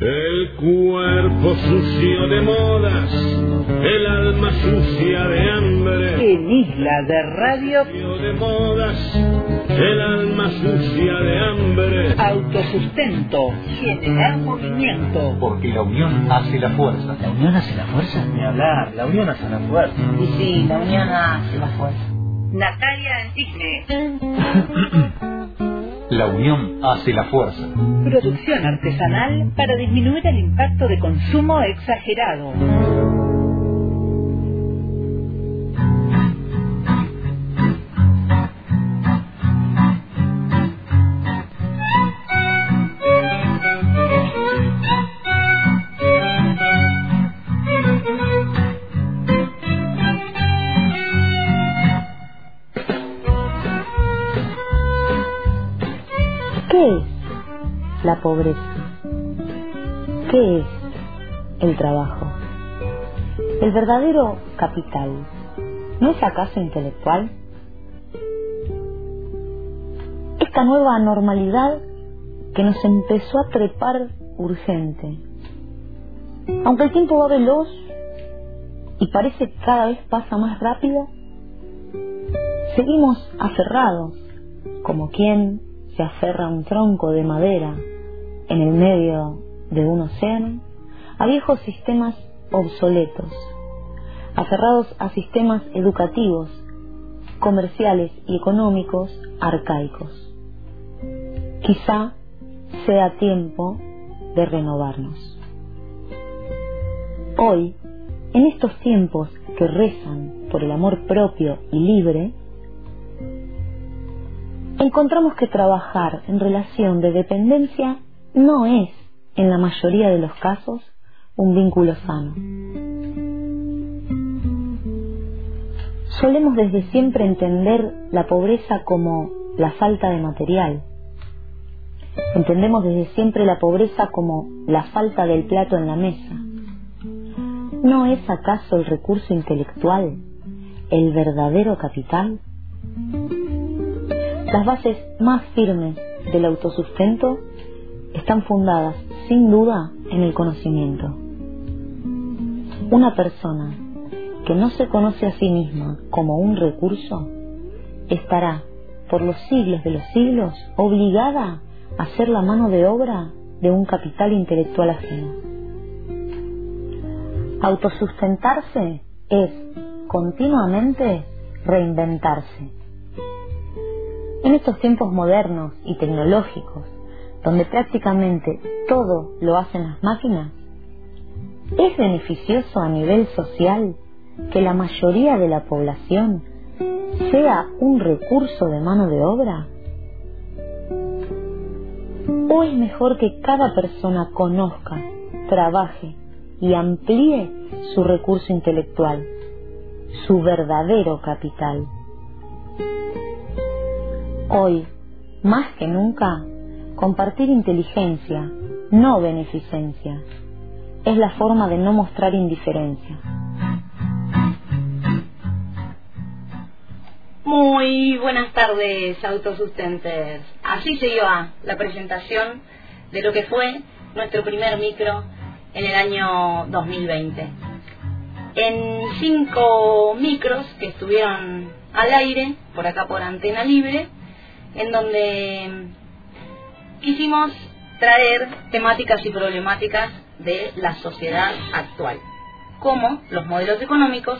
El cuerpo sucio de modas, el alma sucia de hambre. En Isla de Radio. Sucio de modas, el alma sucia de hambre. Autosustento, generar movimiento. Porque la unión hace la fuerza. ¿La unión hace la fuerza? Ni hablar, la unión hace la fuerza. Y sí, la unión hace la fuerza. Natalia Antigne. La unión hace la fuerza. Producción artesanal para disminuir el impacto de consumo exagerado. La pobreza? ¿Qué es el trabajo? ¿El verdadero capital no es acaso intelectual? Esta nueva normalidad que nos empezó a trepar urgente. Aunque el tiempo va veloz y parece que cada vez pasa más rápido, seguimos aferrados como quien se aferra a un tronco de madera en el medio de un océano, a viejos sistemas obsoletos, aferrados a sistemas educativos, comerciales y económicos arcaicos. Quizá sea tiempo de renovarnos. Hoy, en estos tiempos que rezan por el amor propio y libre, encontramos que trabajar en relación de dependencia no es, en la mayoría de los casos, un vínculo sano. Solemos desde siempre entender la pobreza como la falta de material. Entendemos desde siempre la pobreza como la falta del plato en la mesa. ¿No es acaso el recurso intelectual el verdadero capital? Las bases más firmes del autosustento están fundadas, sin duda, en el conocimiento. Una persona que no se conoce a sí misma como un recurso estará, por los siglos de los siglos, obligada a ser la mano de obra de un capital intelectual ajeno. Autosustentarse es continuamente reinventarse. En estos tiempos modernos y tecnológicos, donde prácticamente todo lo hacen las máquinas, ¿es beneficioso a nivel social que la mayoría de la población sea un recurso de mano de obra? ¿O es mejor que cada persona conozca, trabaje y amplíe su recurso intelectual, su verdadero capital? Hoy, más que nunca, compartir inteligencia, no beneficencia, es la forma de no mostrar indiferencia. Muy buenas tardes, autosustentes. Así se iba la presentación de lo que fue nuestro primer micro en el año 2020. En cinco micros que estuvieron al aire, por acá por antena libre, en donde quisimos traer temáticas y problemáticas de la sociedad actual, como los modelos económicos,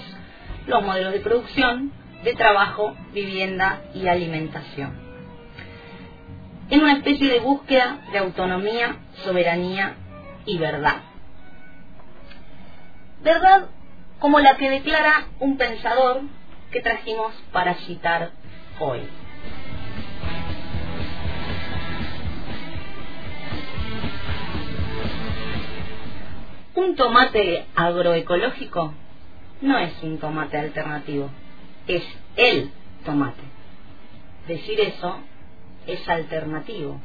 los modelos de producción, de trabajo, vivienda y alimentación. En una especie de búsqueda de autonomía, soberanía y verdad. Verdad como la que declara un pensador que trajimos para citar hoy. Un tomate agroecológico no es un tomate alternativo, es el tomate. Decir eso es alternativo.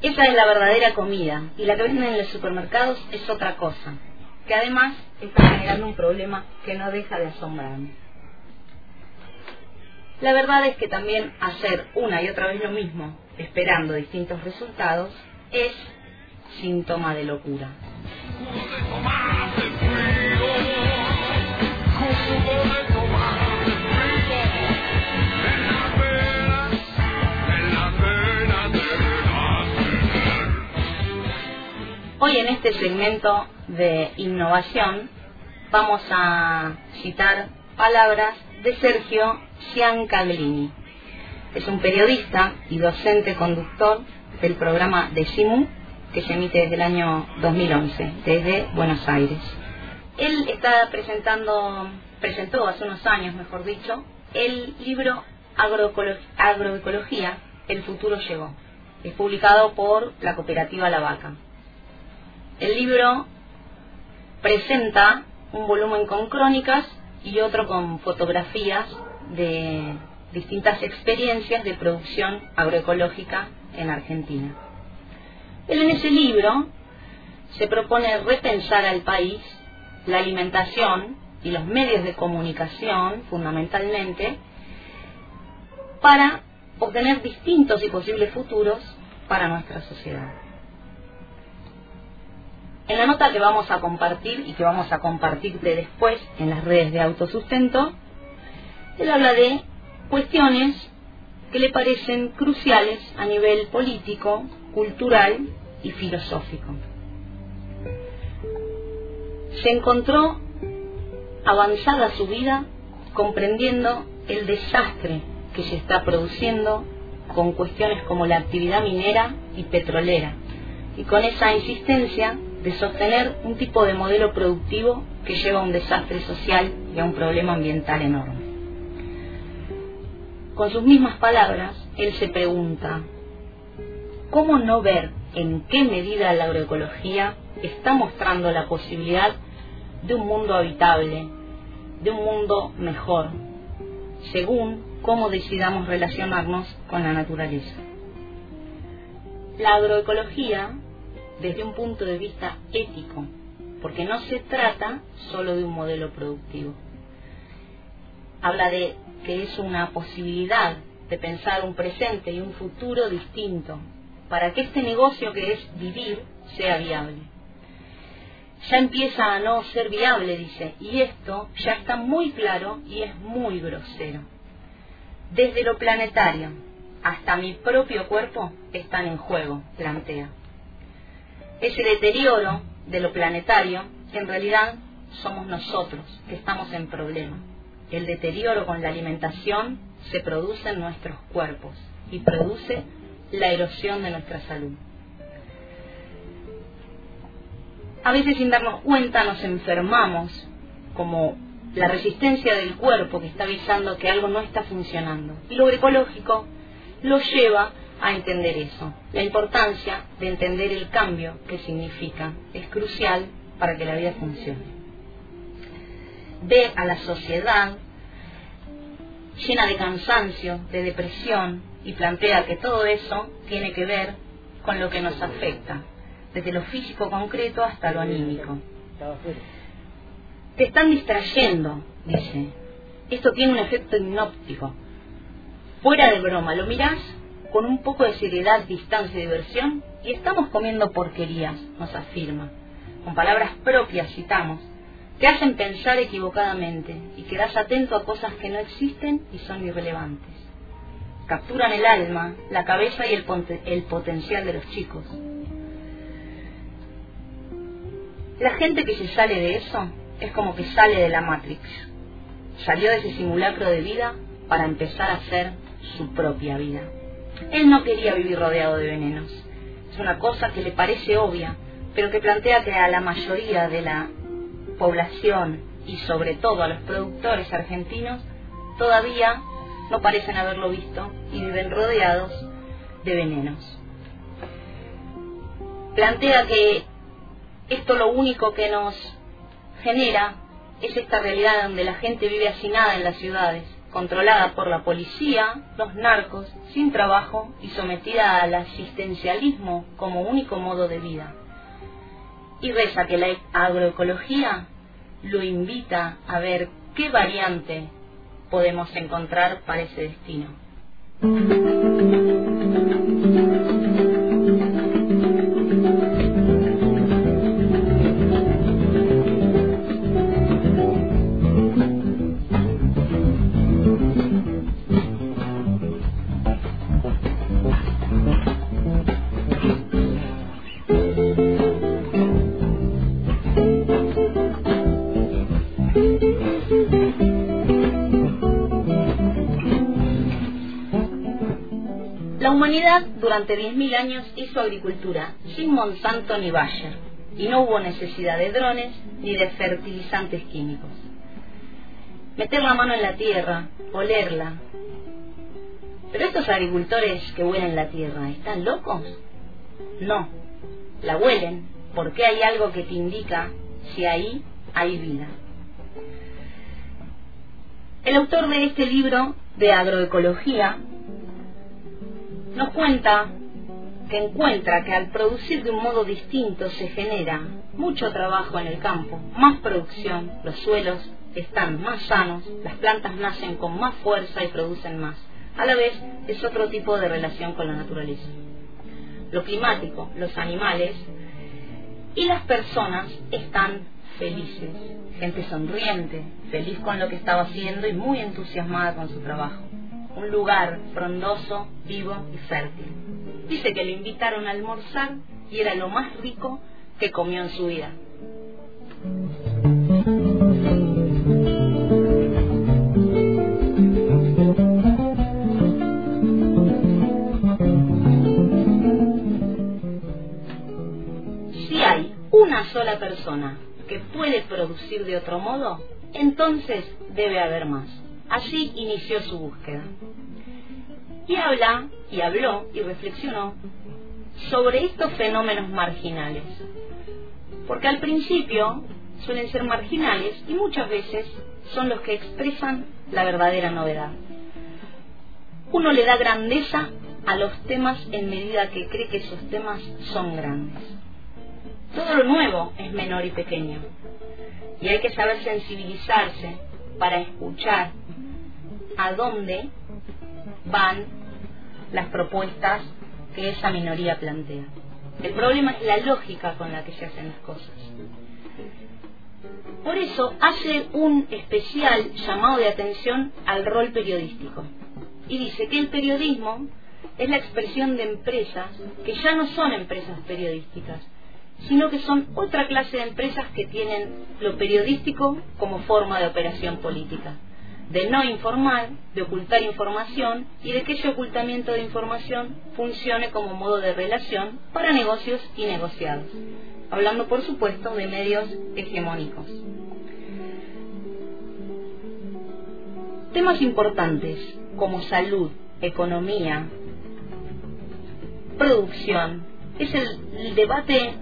Esa es la verdadera comida y la que venden en los supermercados es otra cosa, que además está generando un problema que no deja de asombrarme. La verdad es que también hacer una y otra vez lo mismo, esperando distintos resultados, es síntoma de locura. Hoy en este segmento de innovación vamos a citar palabras de Sergio Ciancaglini. Es un periodista y docente conductor del programa de Simu que se emite desde el año 2011, desde Buenos Aires. Él está presentando, presentó hace unos años, mejor dicho, el libro Agroecología, El futuro llegó. Es publicado por la cooperativa La Vaca. El libro presenta un volumen con crónicas y otro con fotografías de distintas experiencias de producción agroecológica en Argentina. Él en ese libro se propone repensar al país la alimentación y los medios de comunicación, fundamentalmente, para obtener distintos y posibles futuros para nuestra sociedad. En la nota que vamos a compartir y que vamos a compartirte después en las redes de autosustento, él habla de cuestiones que le parecen cruciales a nivel político, cultural y filosófico. Se encontró avanzada su vida comprendiendo el desastre que se está produciendo con cuestiones como la actividad minera y petrolera. Y con esa insistencia de sostener un tipo de modelo productivo que lleva a un desastre social y a un problema ambiental enorme. Con sus mismas palabras, él se pregunta, ¿cómo no ver en qué medida la agroecología está mostrando la posibilidad de un mundo habitable, de un mundo mejor, según cómo decidamos relacionarnos con la naturaleza? La agroecología desde un punto de vista ético, porque no se trata solo de un modelo productivo. Habla de que es una posibilidad de pensar un presente y un futuro distinto, para que este negocio que es vivir sea viable. Ya empieza a no ser viable, dice, y esto ya está muy claro y es muy grosero. Desde lo planetario hasta mi propio cuerpo están en juego, plantea ese deterioro de lo planetario, en realidad somos nosotros que estamos en problema. El deterioro con la alimentación se produce en nuestros cuerpos y produce la erosión de nuestra salud. A veces sin darnos cuenta nos enfermamos, como la resistencia del cuerpo que está avisando que algo no está funcionando. Y lo ecológico lo lleva a entender eso. La importancia de entender el cambio que significa es crucial para que la vida funcione. Ve a la sociedad llena de cansancio, de depresión, y plantea que todo eso tiene que ver con lo que nos afecta, desde lo físico concreto hasta lo anímico. Te están distrayendo, dice. Esto tiene un efecto hipnóptico. Fuera de broma, lo mirás con un poco de seriedad, distancia y diversión, y estamos comiendo porquerías, nos afirma. Con palabras propias citamos, te hacen pensar equivocadamente y quedas atento a cosas que no existen y son irrelevantes. Capturan el alma, la cabeza y el, el potencial de los chicos. La gente que se sale de eso es como que sale de la Matrix. Salió de ese simulacro de vida para empezar a hacer su propia vida. Él no quería vivir rodeado de venenos. Es una cosa que le parece obvia, pero que plantea que a la mayoría de la población y sobre todo a los productores argentinos todavía no parecen haberlo visto y viven rodeados de venenos. Plantea que esto lo único que nos genera es esta realidad donde la gente vive hacinada en las ciudades, controlada por la policía, los narcos, sin trabajo y sometida al asistencialismo como único modo de vida. Y reza que la agroecología lo invita a ver qué variante podemos encontrar para ese destino. Humanidad durante 10.000 años hizo agricultura sin Monsanto ni Bayer y no hubo necesidad de drones ni de fertilizantes químicos. Meter la mano en la tierra, olerla. Pero estos agricultores que huelen la tierra, ¿están locos? No, la huelen porque hay algo que te indica si ahí hay vida. El autor de este libro de agroecología nos cuenta que encuentra que al producir de un modo distinto se genera mucho trabajo en el campo, más producción, los suelos están más sanos, las plantas nacen con más fuerza y producen más. A la vez es otro tipo de relación con la naturaleza. Lo climático, los animales y las personas están felices, gente sonriente, feliz con lo que estaba haciendo y muy entusiasmada con su trabajo. Un lugar frondoso, vivo y fértil. Dice que le invitaron a almorzar y era lo más rico que comió en su vida. Si hay una sola persona que puede producir de otro modo, entonces debe haber más. Así inició su búsqueda. Y habla, y habló, y reflexionó sobre estos fenómenos marginales. Porque al principio suelen ser marginales y muchas veces son los que expresan la verdadera novedad. Uno le da grandeza a los temas en medida que cree que esos temas son grandes. Todo lo nuevo es menor y pequeño. Y hay que saber sensibilizarse para escuchar a dónde van las propuestas que esa minoría plantea. El problema es la lógica con la que se hacen las cosas. Por eso hace un especial llamado de atención al rol periodístico. Y dice que el periodismo es la expresión de empresas que ya no son empresas periodísticas, sino que son otra clase de empresas que tienen lo periodístico como forma de operación política, de no informar, de ocultar información y de que ese ocultamiento de información funcione como modo de relación para negocios y negociados, hablando por supuesto de medios hegemónicos. Temas importantes como salud, economía, producción, es el debate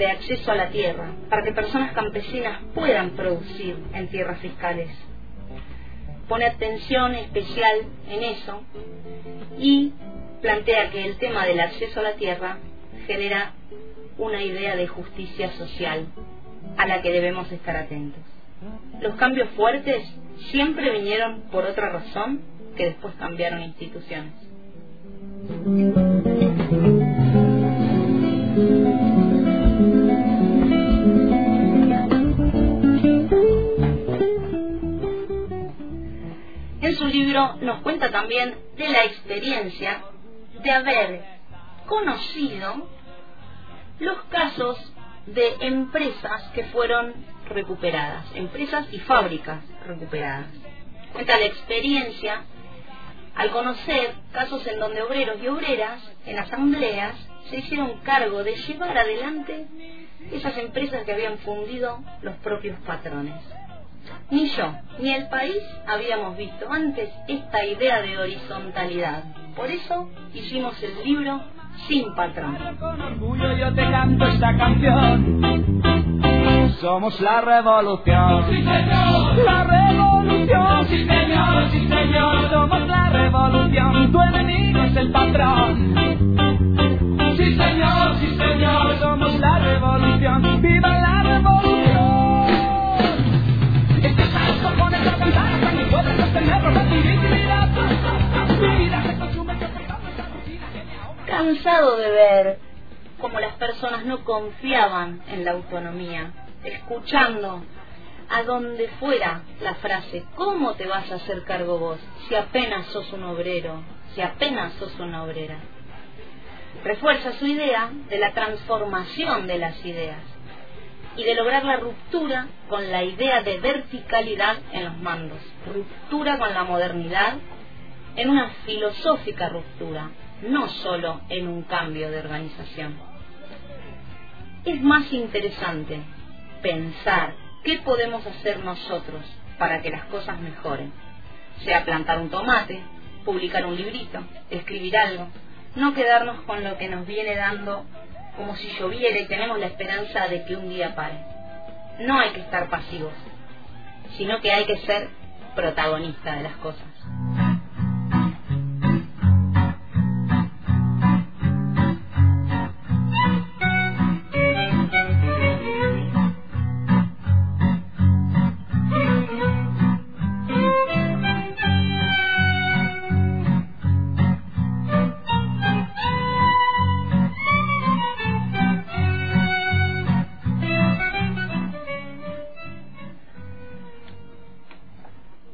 de acceso a la tierra, para que personas campesinas puedan producir en tierras fiscales. Pone atención especial en eso y plantea que el tema del acceso a la tierra genera una idea de justicia social a la que debemos estar atentos. Los cambios fuertes siempre vinieron por otra razón que después cambiaron instituciones. Nos cuenta también de la experiencia de haber conocido los casos de empresas que fueron recuperadas, empresas y fábricas recuperadas. Cuenta la experiencia al conocer casos en donde obreros y obreras en asambleas se hicieron cargo de llevar adelante esas empresas que habían fundido los propios patrones. Ni yo, ni el país habíamos visto antes esta idea de horizontalidad. Por eso hicimos el libro Sin Patrón. Con orgullo yo te canto esta canción. Somos la revolución. Sí, señor. La revolución. Sí, señor. Sí, señor. Somos la revolución. Tu enemigo es el patrón. Sí, señor. Sí, señor. Somos la revolución. Cansado de ver cómo las personas no confiaban en la autonomía, escuchando a donde fuera la frase, ¿cómo te vas a hacer cargo vos si apenas sos un obrero, si apenas sos una obrera? Refuerza su idea de la transformación de las ideas y de lograr la ruptura con la idea de verticalidad en los mandos, ruptura con la modernidad en una filosófica ruptura, no solo en un cambio de organización. Es más interesante pensar qué podemos hacer nosotros para que las cosas mejoren, sea plantar un tomate, publicar un librito, escribir algo, no quedarnos con lo que nos viene dando como si lloviera y tenemos la esperanza de que un día pare. No hay que estar pasivos, sino que hay que ser protagonista de las cosas.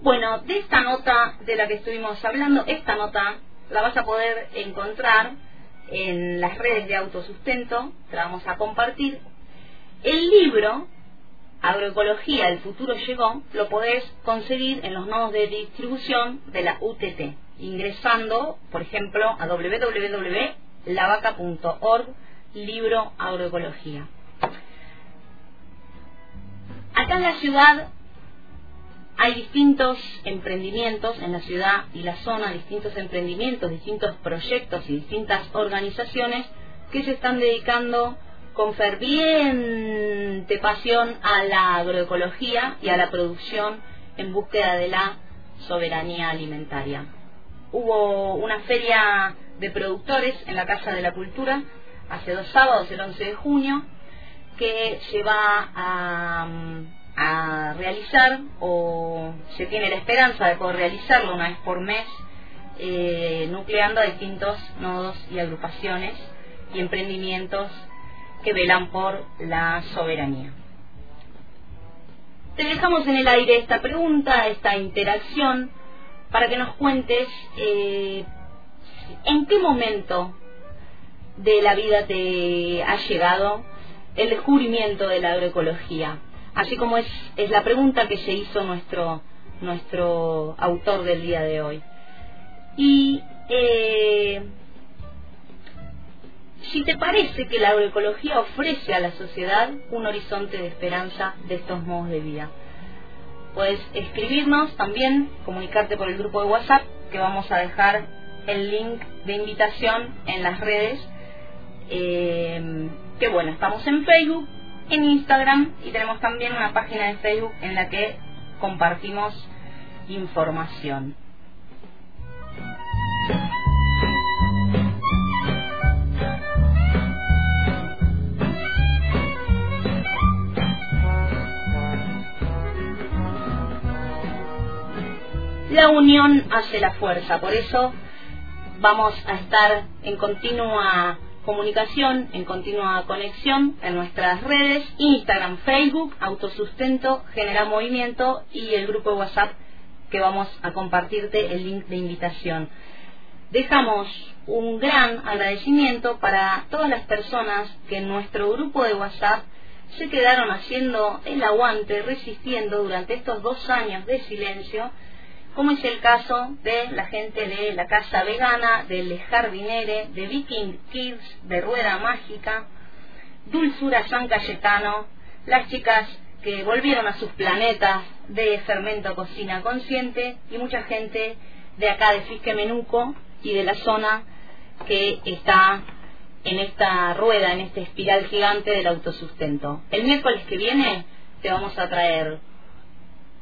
Bueno, de esta nota de la que estuvimos hablando, esta nota la vas a poder encontrar en las redes de autosustento, te la vamos a compartir. El libro, Agroecología, el futuro llegó, lo podés conseguir en los nodos de distribución de la UTT, ingresando, por ejemplo, a www.lavaca.org, libro Agroecología. Acá en la ciudad hay distintos emprendimientos en la ciudad y la zona, distintos emprendimientos, distintos proyectos y distintas organizaciones que se están dedicando con ferviente pasión a la agroecología y a la producción en búsqueda de la soberanía alimentaria. Hubo una feria de productores en la Casa de la Cultura hace dos sábados, el 11 de junio, que se va a a realizar o se tiene la esperanza de poder realizarlo una vez por mes, eh, nucleando a distintos nodos y agrupaciones y emprendimientos que velan por la soberanía. Te dejamos en el aire esta pregunta, esta interacción, para que nos cuentes eh, en qué momento de la vida te ha llegado el descubrimiento de la agroecología así como es, es la pregunta que se hizo nuestro, nuestro autor del día de hoy. Y eh, si te parece que la agroecología ofrece a la sociedad un horizonte de esperanza de estos modos de vida, puedes escribirnos también, comunicarte por el grupo de WhatsApp, que vamos a dejar el link de invitación en las redes. Eh, que bueno, estamos en Facebook, en Instagram y tenemos también una página de Facebook en la que compartimos información. La unión hace la fuerza, por eso vamos a estar en continua comunicación en continua conexión en nuestras redes, Instagram, Facebook, Autosustento, Genera Movimiento y el grupo de WhatsApp que vamos a compartirte el link de invitación. Dejamos un gran agradecimiento para todas las personas que en nuestro grupo de WhatsApp se quedaron haciendo el aguante, resistiendo durante estos dos años de silencio como es el caso de la gente de la Casa Vegana, de Jardinere, de Viking Kids, de Rueda Mágica, Dulzura San Cayetano, las chicas que volvieron a sus planetas de Fermento Cocina Consciente y mucha gente de acá de Fisque Menuco y de la zona que está en esta rueda, en este espiral gigante del autosustento. El miércoles que viene te vamos a traer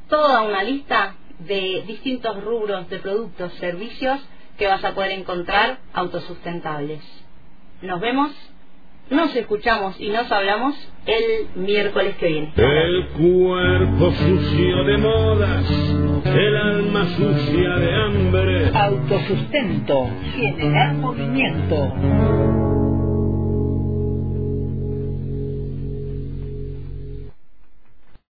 toda una lista de distintos rubros de productos, servicios que vas a poder encontrar autosustentables. Nos vemos, nos escuchamos y nos hablamos el miércoles que viene. El cuerpo sucio de modas, el alma sucia de hambre. Autosustento, generar movimiento.